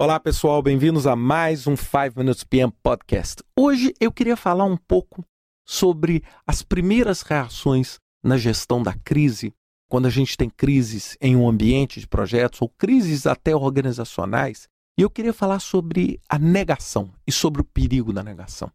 Olá, pessoal, bem-vindos a mais um 5 Minutes PM Podcast. Hoje eu queria falar um pouco sobre as primeiras reações na gestão da crise, quando a gente tem crises em um ambiente de projetos ou crises até organizacionais. E eu queria falar sobre a negação e sobre o perigo da negação.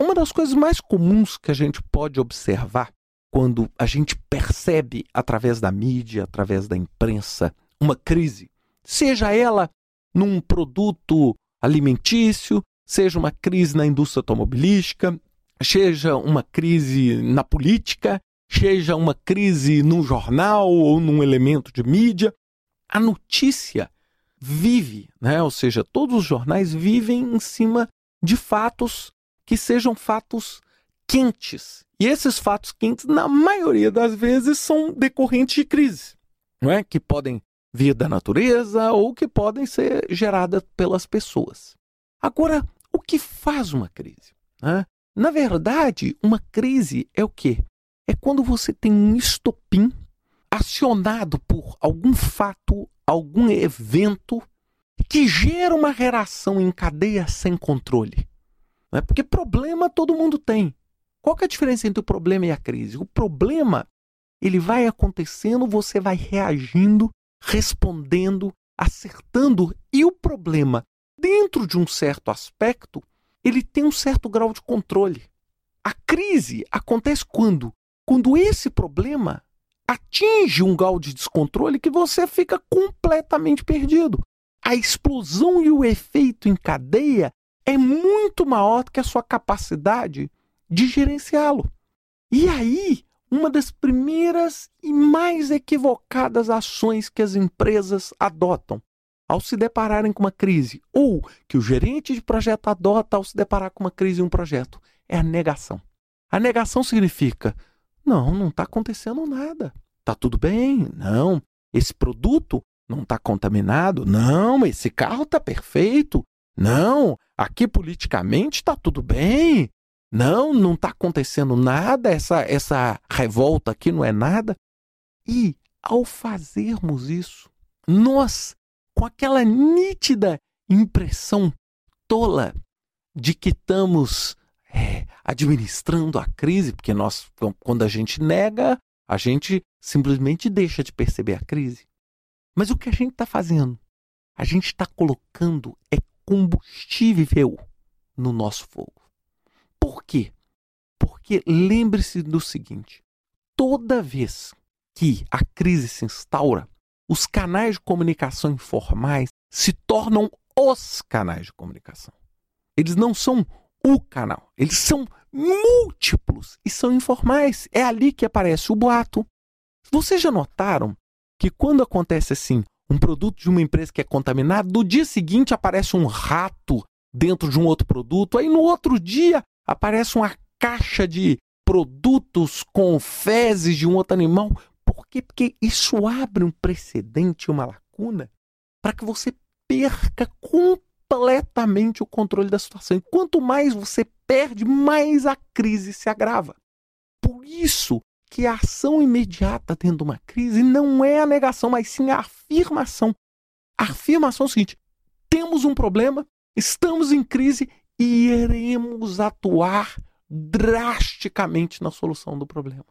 Uma das coisas mais comuns que a gente pode observar quando a gente percebe através da mídia, através da imprensa, uma crise, seja ela num produto alimentício, seja uma crise na indústria automobilística, seja uma crise na política, seja uma crise num jornal ou num elemento de mídia, a notícia vive, né? ou seja, todos os jornais vivem em cima de fatos que sejam fatos quentes. E esses fatos quentes, na maioria das vezes, são decorrentes de crise, não é? que podem vir da natureza ou que podem ser geradas pelas pessoas. Agora, o que faz uma crise? Né? Na verdade, uma crise é o quê? É quando você tem um estopim acionado por algum fato, algum evento que gera uma reação em cadeia sem controle. Né? Porque problema todo mundo tem. Qual é a diferença entre o problema e a crise? O problema ele vai acontecendo, você vai reagindo respondendo, acertando. E o problema, dentro de um certo aspecto, ele tem um certo grau de controle. A crise acontece quando? Quando esse problema atinge um grau de descontrole que você fica completamente perdido. A explosão e o efeito em cadeia é muito maior do que a sua capacidade de gerenciá-lo. E aí uma das primeiras e mais equivocadas ações que as empresas adotam ao se depararem com uma crise, ou que o gerente de projeto adota ao se deparar com uma crise em um projeto, é a negação. A negação significa: não, não está acontecendo nada. Está tudo bem? Não. Esse produto não está contaminado? Não. Esse carro está perfeito? Não. Aqui politicamente está tudo bem. Não, não está acontecendo nada, essa, essa revolta aqui não é nada. E ao fazermos isso, nós, com aquela nítida impressão tola de que estamos é, administrando a crise, porque nós, quando a gente nega, a gente simplesmente deixa de perceber a crise. Mas o que a gente está fazendo? A gente está colocando é combustível no nosso fogo. Por quê? Porque lembre-se do seguinte: toda vez que a crise se instaura, os canais de comunicação informais se tornam os canais de comunicação. Eles não são o canal, eles são múltiplos e são informais. É ali que aparece o boato. Vocês já notaram que quando acontece assim, um produto de uma empresa que é contaminado, no dia seguinte aparece um rato dentro de um outro produto, aí no outro dia aparece uma caixa de produtos com fezes de um outro animal. Por quê? Porque isso abre um precedente, uma lacuna, para que você perca completamente o controle da situação. E quanto mais você perde, mais a crise se agrava. Por isso que a ação imediata dentro de uma crise não é a negação, mas sim a afirmação. A afirmação é o seguinte: temos um problema, estamos em crise e iremos atuar drasticamente na solução do problema.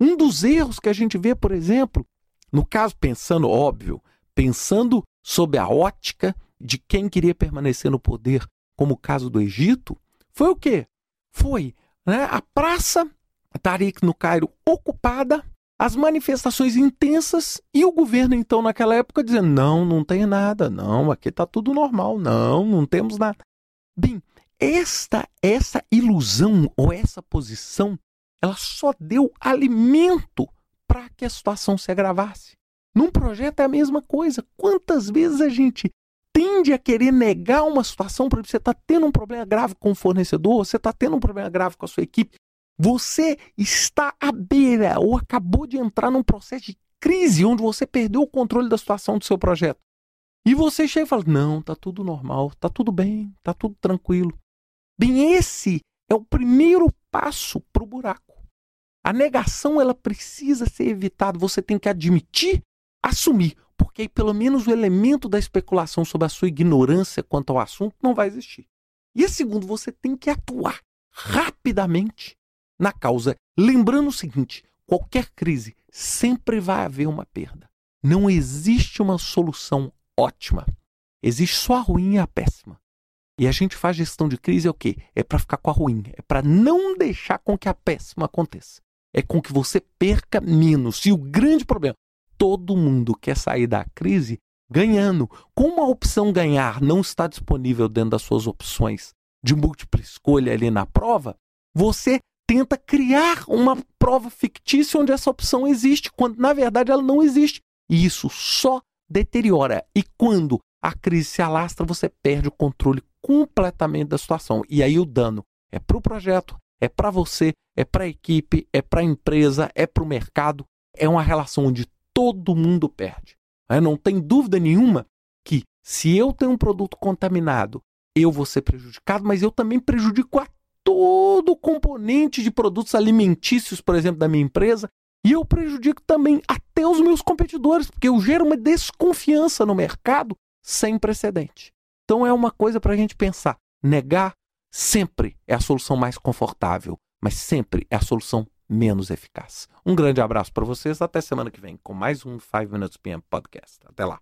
Um dos erros que a gente vê, por exemplo, no caso, pensando, óbvio, pensando sob a ótica de quem queria permanecer no poder, como o caso do Egito, foi o quê? Foi né, a praça Tariq no Cairo ocupada, as manifestações intensas e o governo, então, naquela época, dizendo: não, não tem nada, não, aqui está tudo normal, não, não temos nada. Bem, esta, essa ilusão ou essa posição, ela só deu alimento para que a situação se agravasse. Num projeto é a mesma coisa. Quantas vezes a gente tende a querer negar uma situação para você está tendo um problema grave com o fornecedor, você está tendo um problema grave com a sua equipe, você está à beira ou acabou de entrar num processo de crise onde você perdeu o controle da situação do seu projeto. E você chega e fala: "Não, tá tudo normal, tá tudo bem, tá tudo tranquilo". Bem, esse é o primeiro passo para o buraco. A negação ela precisa ser evitada. Você tem que admitir, assumir, porque que aí pelo menos o elemento da especulação sobre a sua ignorância quanto ao assunto não vai existir. E segundo, você tem que atuar rapidamente na causa, lembrando o seguinte: qualquer crise sempre vai haver uma perda. Não existe uma solução ótima. Existe só a ruim e a péssima. E a gente faz gestão de crise é o quê? É para ficar com a ruim, é para não deixar com que a péssima aconteça. É com que você perca menos. E o grande problema, todo mundo quer sair da crise ganhando. Como a opção ganhar não está disponível dentro das suas opções de múltipla escolha ali na prova, você tenta criar uma prova fictícia onde essa opção existe, quando na verdade ela não existe. E isso só deteriora. E quando a crise se alastra, você perde o controle completamente da situação. E aí o dano é para o projeto, é para você, é para a equipe, é para a empresa, é para o mercado. É uma relação onde todo mundo perde. É, não tem dúvida nenhuma que se eu tenho um produto contaminado, eu vou ser prejudicado, mas eu também prejudico a todo o componente de produtos alimentícios, por exemplo, da minha empresa, e eu prejudico também até os meus competidores, porque eu gero uma desconfiança no mercado sem precedente. Então é uma coisa para a gente pensar. Negar sempre é a solução mais confortável, mas sempre é a solução menos eficaz. Um grande abraço para vocês. Até semana que vem com mais um 5 Minutes PM Podcast. Até lá.